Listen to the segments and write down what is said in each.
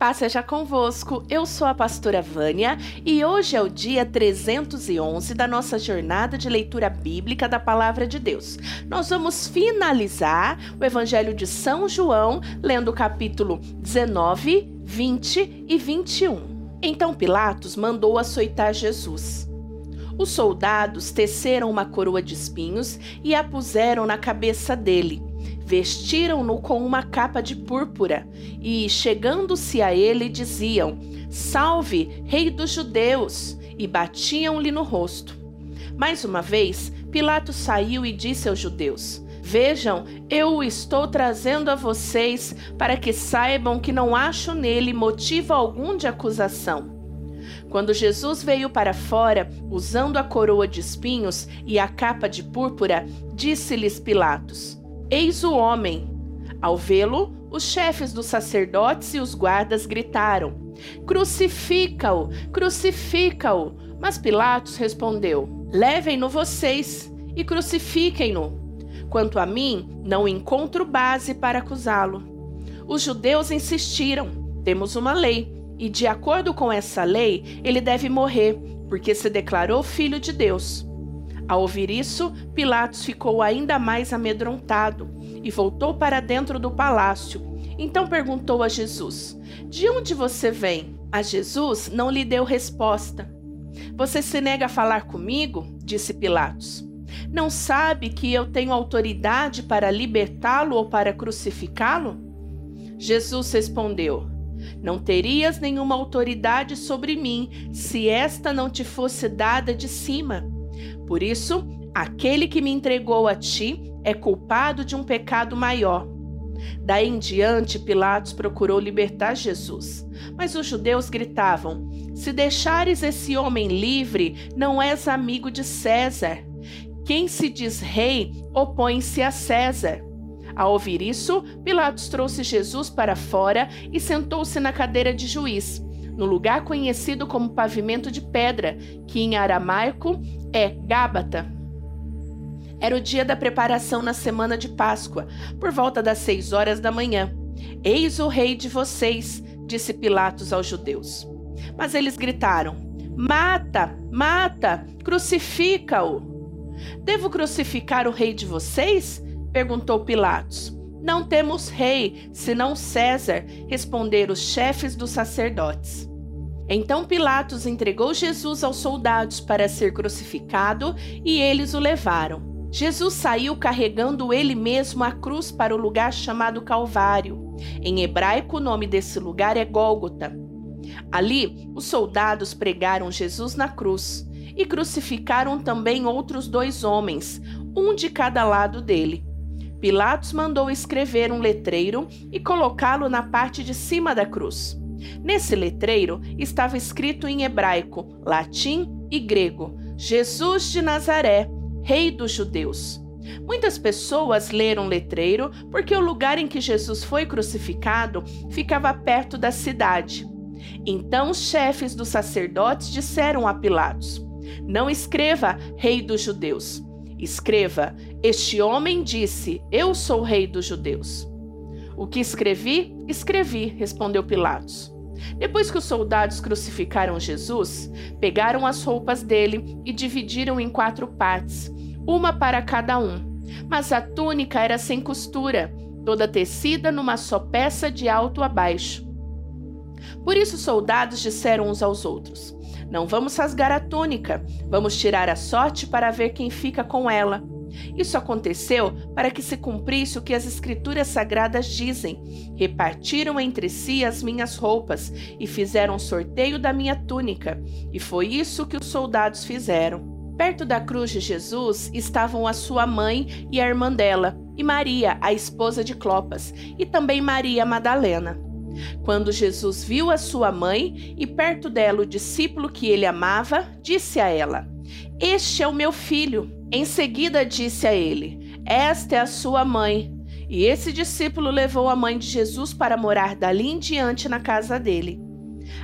Paz seja convosco, eu sou a pastora Vânia e hoje é o dia 311 da nossa jornada de leitura bíblica da Palavra de Deus. Nós vamos finalizar o Evangelho de São João, lendo o capítulo 19, 20 e 21. Então Pilatos mandou açoitar Jesus. Os soldados teceram uma coroa de espinhos e a puseram na cabeça dele Vestiram-no com uma capa de púrpura e, chegando-se a ele, diziam: Salve, Rei dos Judeus! e batiam-lhe no rosto. Mais uma vez, Pilatos saiu e disse aos judeus: Vejam, eu o estou trazendo a vocês para que saibam que não acho nele motivo algum de acusação. Quando Jesus veio para fora, usando a coroa de espinhos e a capa de púrpura, disse-lhes Pilatos: Eis o homem. Ao vê-lo, os chefes dos sacerdotes e os guardas gritaram: Crucifica-o! Crucifica-o! Mas Pilatos respondeu: Levem-no vocês e crucifiquem-no. Quanto a mim, não encontro base para acusá-lo. Os judeus insistiram: temos uma lei, e de acordo com essa lei, ele deve morrer, porque se declarou filho de Deus. Ao ouvir isso, Pilatos ficou ainda mais amedrontado e voltou para dentro do palácio. Então perguntou a Jesus: De onde você vem? A Jesus não lhe deu resposta. Você se nega a falar comigo? disse Pilatos. Não sabe que eu tenho autoridade para libertá-lo ou para crucificá-lo? Jesus respondeu: Não terias nenhuma autoridade sobre mim se esta não te fosse dada de cima. Por isso, aquele que me entregou a ti é culpado de um pecado maior. Daí em diante, Pilatos procurou libertar Jesus. Mas os judeus gritavam: Se deixares esse homem livre, não és amigo de César. Quem se diz rei opõe-se a César. Ao ouvir isso, Pilatos trouxe Jesus para fora e sentou-se na cadeira de juiz no lugar conhecido como pavimento de pedra, que em aramaico é Gábata. Era o dia da preparação na semana de Páscoa, por volta das seis horas da manhã. Eis o rei de vocês, disse Pilatos aos judeus. Mas eles gritaram: Mata, mata, crucifica-o. Devo crucificar o rei de vocês? perguntou Pilatos. Não temos rei, senão César, responderam os chefes dos sacerdotes. Então Pilatos entregou Jesus aos soldados para ser crucificado e eles o levaram. Jesus saiu carregando ele mesmo a cruz para o lugar chamado Calvário. Em hebraico, o nome desse lugar é Gólgota. Ali, os soldados pregaram Jesus na cruz e crucificaram também outros dois homens, um de cada lado dele. Pilatos mandou escrever um letreiro e colocá-lo na parte de cima da cruz. Nesse letreiro estava escrito em hebraico, latim e grego: Jesus de Nazaré, Rei dos Judeus. Muitas pessoas leram o letreiro porque o lugar em que Jesus foi crucificado ficava perto da cidade. Então os chefes dos sacerdotes disseram a Pilatos: Não escreva Rei dos Judeus. Escreva: Este homem disse: Eu sou rei dos judeus. O que escrevi, escrevi, respondeu Pilatos. Depois que os soldados crucificaram Jesus, pegaram as roupas dele e dividiram em quatro partes, uma para cada um. Mas a túnica era sem costura, toda tecida numa só peça de alto a baixo. Por isso os soldados disseram uns aos outros: Não vamos rasgar a túnica, vamos tirar a sorte para ver quem fica com ela. Isso aconteceu para que se cumprisse o que as Escrituras Sagradas dizem: Repartiram entre si as minhas roupas e fizeram sorteio da minha túnica. E foi isso que os soldados fizeram. Perto da cruz de Jesus estavam a sua mãe e a irmã dela, e Maria, a esposa de Clopas, e também Maria Madalena. Quando Jesus viu a sua mãe e perto dela o discípulo que ele amava, disse a ela: Este é o meu filho. Em seguida disse a ele: Esta é a sua mãe. E esse discípulo levou a mãe de Jesus para morar dali em diante na casa dele.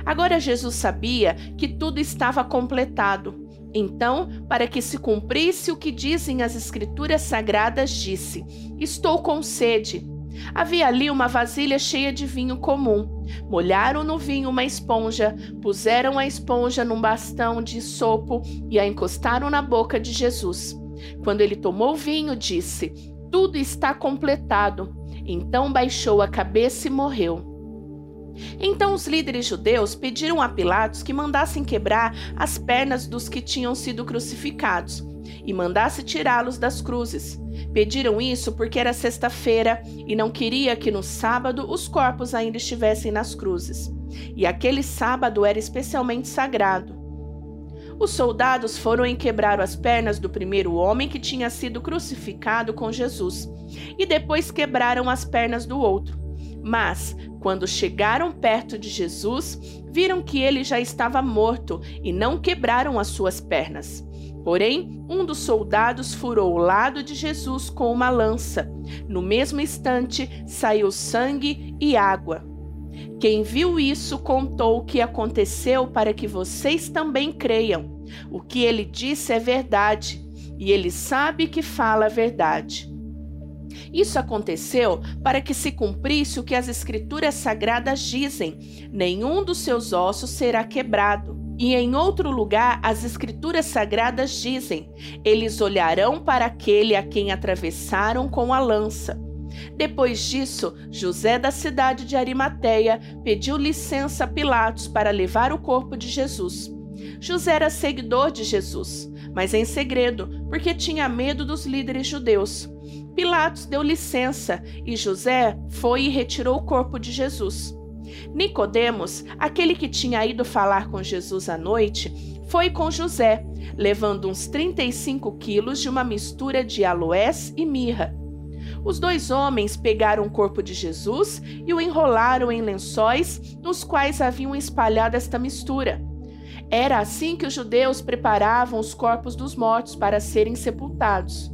Agora Jesus sabia que tudo estava completado. Então, para que se cumprisse o que dizem as Escrituras Sagradas, disse: Estou com sede. Havia ali uma vasilha cheia de vinho comum. Molharam no vinho uma esponja, puseram a esponja num bastão de sopo e a encostaram na boca de Jesus. Quando ele tomou o vinho, disse: Tudo está completado. Então baixou a cabeça e morreu. Então os líderes judeus pediram a Pilatos que mandassem quebrar as pernas dos que tinham sido crucificados e mandasse tirá-los das cruzes. Pediram isso porque era sexta-feira e não queria que no sábado os corpos ainda estivessem nas cruzes. E aquele sábado era especialmente sagrado. Os soldados foram e quebraram as pernas do primeiro homem que tinha sido crucificado com Jesus, e depois quebraram as pernas do outro. Mas, quando chegaram perto de Jesus, viram que ele já estava morto e não quebraram as suas pernas. Porém, um dos soldados furou o lado de Jesus com uma lança. No mesmo instante, saiu sangue e água. Quem viu isso contou o que aconteceu para que vocês também creiam. O que ele disse é verdade, e ele sabe que fala a verdade. Isso aconteceu para que se cumprisse o que as Escrituras Sagradas dizem: nenhum dos seus ossos será quebrado. E em outro lugar, as Escrituras Sagradas dizem: eles olharão para aquele a quem atravessaram com a lança. Depois disso, José da cidade de Arimateia pediu licença a Pilatos para levar o corpo de Jesus. José era seguidor de Jesus, mas em segredo, porque tinha medo dos líderes judeus. Pilatos deu licença e José foi e retirou o corpo de Jesus. Nicodemos, aquele que tinha ido falar com Jesus à noite, foi com José, levando uns 35 quilos de uma mistura de aloés e mirra. Os dois homens pegaram o corpo de Jesus e o enrolaram em lençóis nos quais haviam espalhado esta mistura. Era assim que os judeus preparavam os corpos dos mortos para serem sepultados.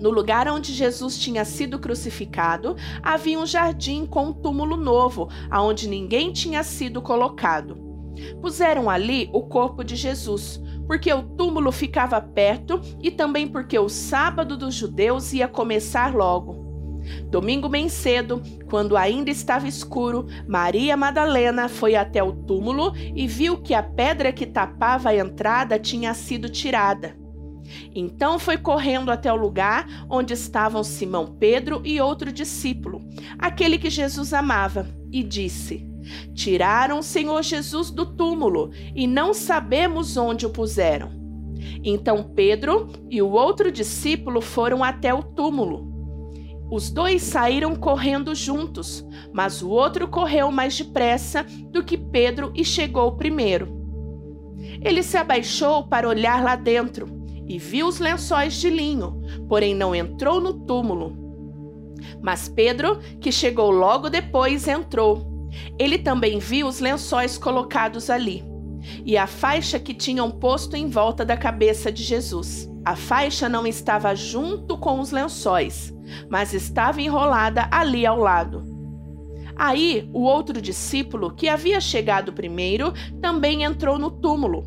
No lugar onde Jesus tinha sido crucificado, havia um jardim com um túmulo novo, aonde ninguém tinha sido colocado. Puseram ali o corpo de Jesus, porque o túmulo ficava perto e também porque o sábado dos judeus ia começar logo. Domingo bem cedo, quando ainda estava escuro, Maria Madalena foi até o túmulo e viu que a pedra que tapava a entrada tinha sido tirada. Então foi correndo até o lugar onde estavam Simão Pedro e outro discípulo, aquele que Jesus amava, e disse: Tiraram o Senhor Jesus do túmulo e não sabemos onde o puseram. Então Pedro e o outro discípulo foram até o túmulo. Os dois saíram correndo juntos, mas o outro correu mais depressa do que Pedro e chegou primeiro. Ele se abaixou para olhar lá dentro e viu os lençóis de linho, porém não entrou no túmulo. Mas Pedro, que chegou logo depois, entrou. Ele também viu os lençóis colocados ali e a faixa que tinham posto em volta da cabeça de Jesus. A faixa não estava junto com os lençóis, mas estava enrolada ali ao lado. Aí, o outro discípulo, que havia chegado primeiro, também entrou no túmulo.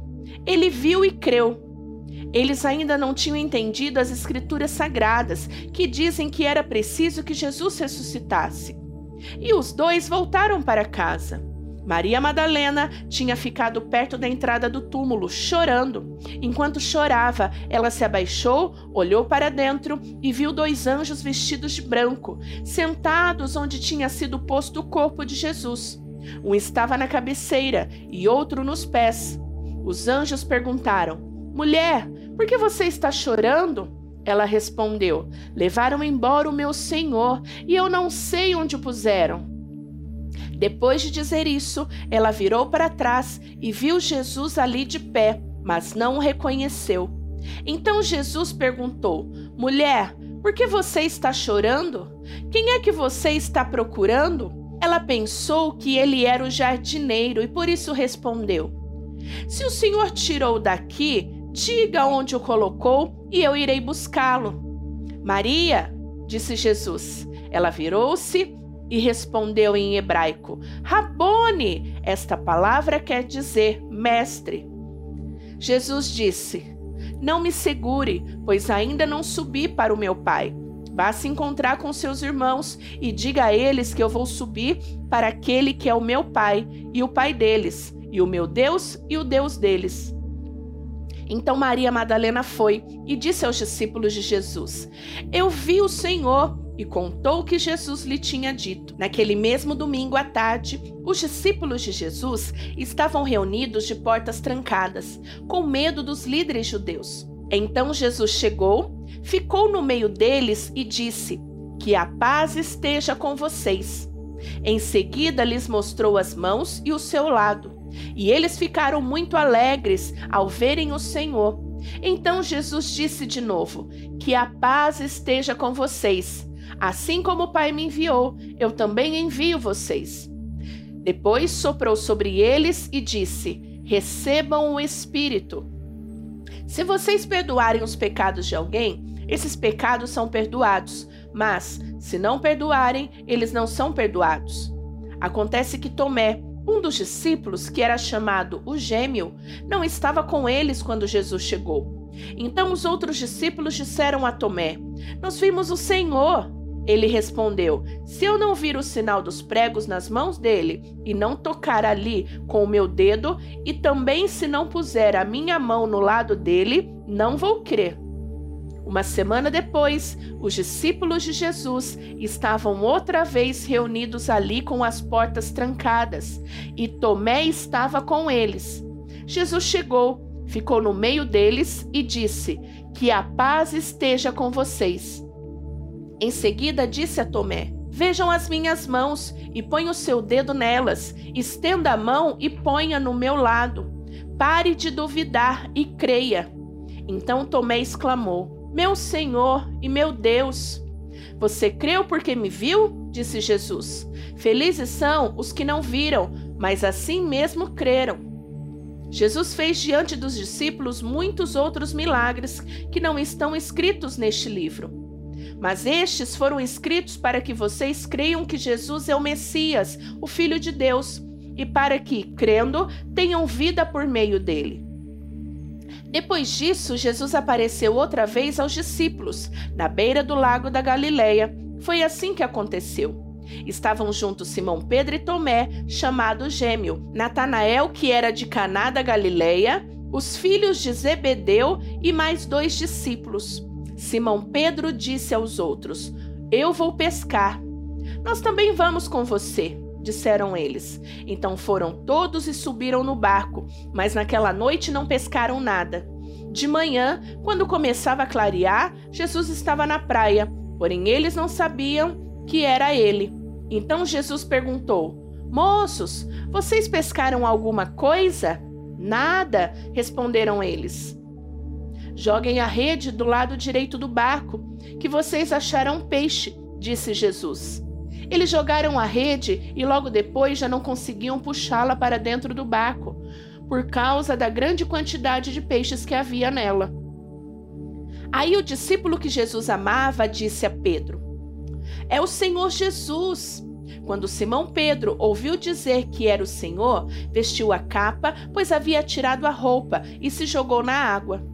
Ele viu e creu eles ainda não tinham entendido as escrituras sagradas, que dizem que era preciso que Jesus ressuscitasse. E os dois voltaram para casa. Maria Madalena tinha ficado perto da entrada do túmulo, chorando. Enquanto chorava, ela se abaixou, olhou para dentro e viu dois anjos vestidos de branco, sentados onde tinha sido posto o corpo de Jesus. Um estava na cabeceira e outro nos pés. Os anjos perguntaram: Mulher, por que você está chorando? Ela respondeu: Levaram embora o meu senhor e eu não sei onde o puseram. Depois de dizer isso, ela virou para trás e viu Jesus ali de pé, mas não o reconheceu. Então Jesus perguntou: Mulher, por que você está chorando? Quem é que você está procurando? Ela pensou que ele era o jardineiro e por isso respondeu: Se o senhor tirou daqui, Diga onde o colocou e eu irei buscá-lo. Maria, disse Jesus. Ela virou-se e respondeu em hebraico: Rabone. Esta palavra quer dizer mestre. Jesus disse: Não me segure, pois ainda não subi para o meu Pai. Vá se encontrar com seus irmãos e diga a eles que eu vou subir para aquele que é o meu Pai e o Pai deles, e o meu Deus e o Deus deles. Então Maria Madalena foi e disse aos discípulos de Jesus: Eu vi o Senhor e contou o que Jesus lhe tinha dito. Naquele mesmo domingo à tarde, os discípulos de Jesus estavam reunidos de portas trancadas, com medo dos líderes judeus. Então Jesus chegou, ficou no meio deles e disse: Que a paz esteja com vocês. Em seguida lhes mostrou as mãos e o seu lado. E eles ficaram muito alegres ao verem o Senhor. Então Jesus disse de novo: Que a paz esteja com vocês. Assim como o Pai me enviou, eu também envio vocês. Depois soprou sobre eles e disse: Recebam o Espírito. Se vocês perdoarem os pecados de alguém, esses pecados são perdoados, mas se não perdoarem, eles não são perdoados. Acontece que Tomé, um dos discípulos, que era chamado o Gêmeo, não estava com eles quando Jesus chegou. Então os outros discípulos disseram a Tomé: Nós vimos o Senhor. Ele respondeu: Se eu não vir o sinal dos pregos nas mãos dele e não tocar ali com o meu dedo, e também se não puser a minha mão no lado dele, não vou crer. Uma semana depois, os discípulos de Jesus estavam outra vez reunidos ali com as portas trancadas, e Tomé estava com eles. Jesus chegou, ficou no meio deles e disse: Que a paz esteja com vocês. Em seguida disse a Tomé: Vejam as minhas mãos e ponha o seu dedo nelas. Estenda a mão e ponha no meu lado. Pare de duvidar e creia. Então Tomé exclamou: Meu Senhor e meu Deus! Você creu porque me viu? disse Jesus. Felizes são os que não viram, mas assim mesmo creram. Jesus fez diante dos discípulos muitos outros milagres que não estão escritos neste livro. Mas estes foram escritos para que vocês creiam que Jesus é o Messias, o Filho de Deus, e para que, crendo, tenham vida por meio dele. Depois disso, Jesus apareceu outra vez aos discípulos, na beira do lago da Galileia. Foi assim que aconteceu. Estavam juntos Simão Pedro e Tomé, chamado Gêmeo, Natanael, que era de Caná da Galileia, os filhos de Zebedeu e mais dois discípulos. Simão Pedro disse aos outros: Eu vou pescar. Nós também vamos com você, disseram eles. Então foram todos e subiram no barco, mas naquela noite não pescaram nada. De manhã, quando começava a clarear, Jesus estava na praia, porém eles não sabiam que era ele. Então Jesus perguntou: Moços, vocês pescaram alguma coisa? Nada, responderam eles. Joguem a rede do lado direito do barco, que vocês acharão peixe, disse Jesus. Eles jogaram a rede e logo depois já não conseguiam puxá-la para dentro do barco, por causa da grande quantidade de peixes que havia nela. Aí o discípulo que Jesus amava disse a Pedro: É o Senhor Jesus. Quando Simão Pedro ouviu dizer que era o Senhor, vestiu a capa, pois havia tirado a roupa, e se jogou na água.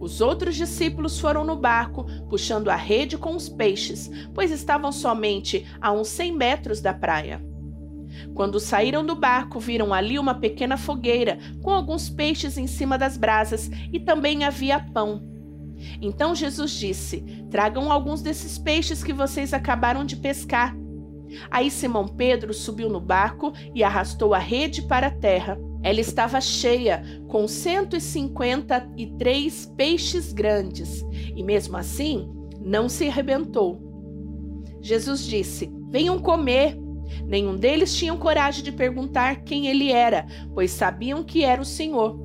Os outros discípulos foram no barco, puxando a rede com os peixes, pois estavam somente a uns cem metros da praia. Quando saíram do barco, viram ali uma pequena fogueira com alguns peixes em cima das brasas e também havia pão. Então Jesus disse: Tragam alguns desses peixes que vocês acabaram de pescar. Aí Simão Pedro subiu no barco e arrastou a rede para a terra. Ela estava cheia, com 153 peixes grandes, e mesmo assim não se arrebentou. Jesus disse: Venham comer. Nenhum deles tinha coragem de perguntar quem ele era, pois sabiam que era o Senhor.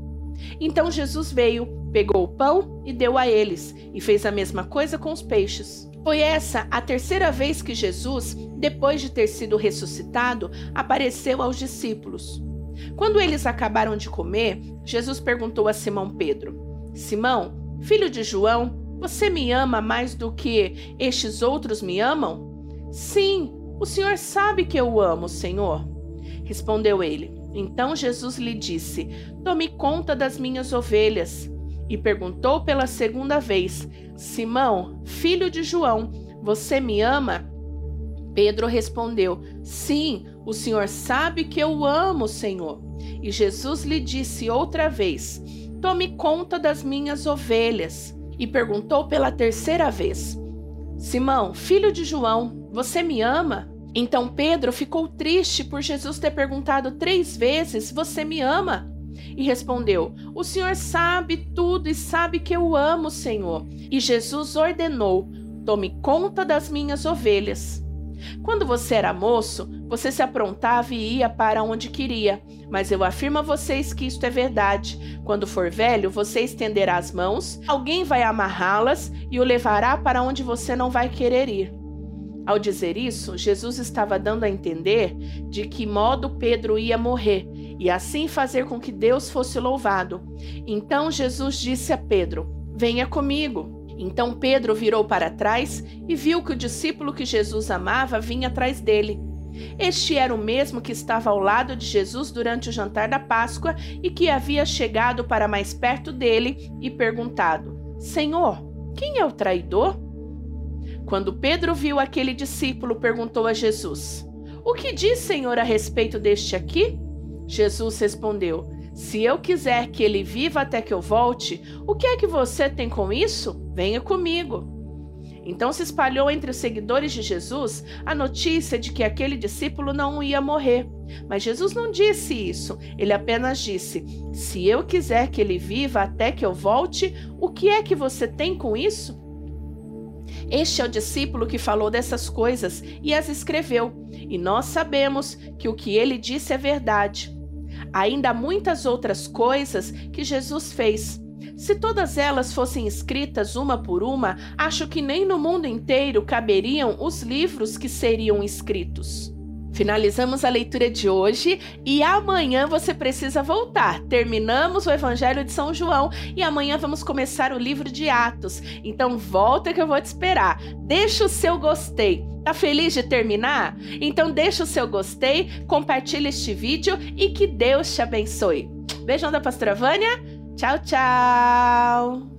Então Jesus veio, pegou o pão e deu a eles, e fez a mesma coisa com os peixes. Foi essa a terceira vez que Jesus, depois de ter sido ressuscitado, apareceu aos discípulos. Quando eles acabaram de comer, Jesus perguntou a Simão Pedro: Simão, filho de João, você me ama mais do que estes outros me amam? Sim, o Senhor sabe que eu amo, Senhor. Respondeu ele. Então Jesus lhe disse: Tome conta das minhas ovelhas. E perguntou pela segunda vez: Simão, filho de João, Você me ama? Pedro respondeu: Sim, o Senhor sabe que eu amo o Senhor. E Jesus lhe disse outra vez: Tome conta das minhas ovelhas. E perguntou pela terceira vez: Simão, filho de João, você me ama? Então Pedro ficou triste por Jesus ter perguntado três vezes: Você me ama? E respondeu: O Senhor sabe tudo e sabe que eu amo o Senhor. E Jesus ordenou: Tome conta das minhas ovelhas. Quando você era moço, você se aprontava e ia para onde queria. Mas eu afirmo a vocês que isto é verdade. Quando for velho, você estenderá as mãos, alguém vai amarrá-las e o levará para onde você não vai querer ir. Ao dizer isso, Jesus estava dando a entender de que modo Pedro ia morrer e assim fazer com que Deus fosse louvado. Então Jesus disse a Pedro: Venha comigo. Então Pedro virou para trás e viu que o discípulo que Jesus amava vinha atrás dele. Este era o mesmo que estava ao lado de Jesus durante o jantar da Páscoa e que havia chegado para mais perto dele e perguntado: Senhor, quem é o traidor? Quando Pedro viu aquele discípulo, perguntou a Jesus: O que diz, Senhor, a respeito deste aqui? Jesus respondeu: Se eu quiser que ele viva até que eu volte, o que é que você tem com isso? Venha comigo. Então se espalhou entre os seguidores de Jesus a notícia de que aquele discípulo não ia morrer. Mas Jesus não disse isso. Ele apenas disse: Se eu quiser que ele viva até que eu volte, o que é que você tem com isso? Este é o discípulo que falou dessas coisas e as escreveu, e nós sabemos que o que ele disse é verdade. Ainda há muitas outras coisas que Jesus fez. Se todas elas fossem escritas uma por uma, acho que nem no mundo inteiro caberiam os livros que seriam escritos. Finalizamos a leitura de hoje e amanhã você precisa voltar. Terminamos o Evangelho de São João e amanhã vamos começar o livro de Atos. Então volta que eu vou te esperar. Deixa o seu gostei. Tá feliz de terminar? Então deixa o seu gostei, compartilha este vídeo e que Deus te abençoe. Beijão da Pastora Vânia. Tchau, tchau.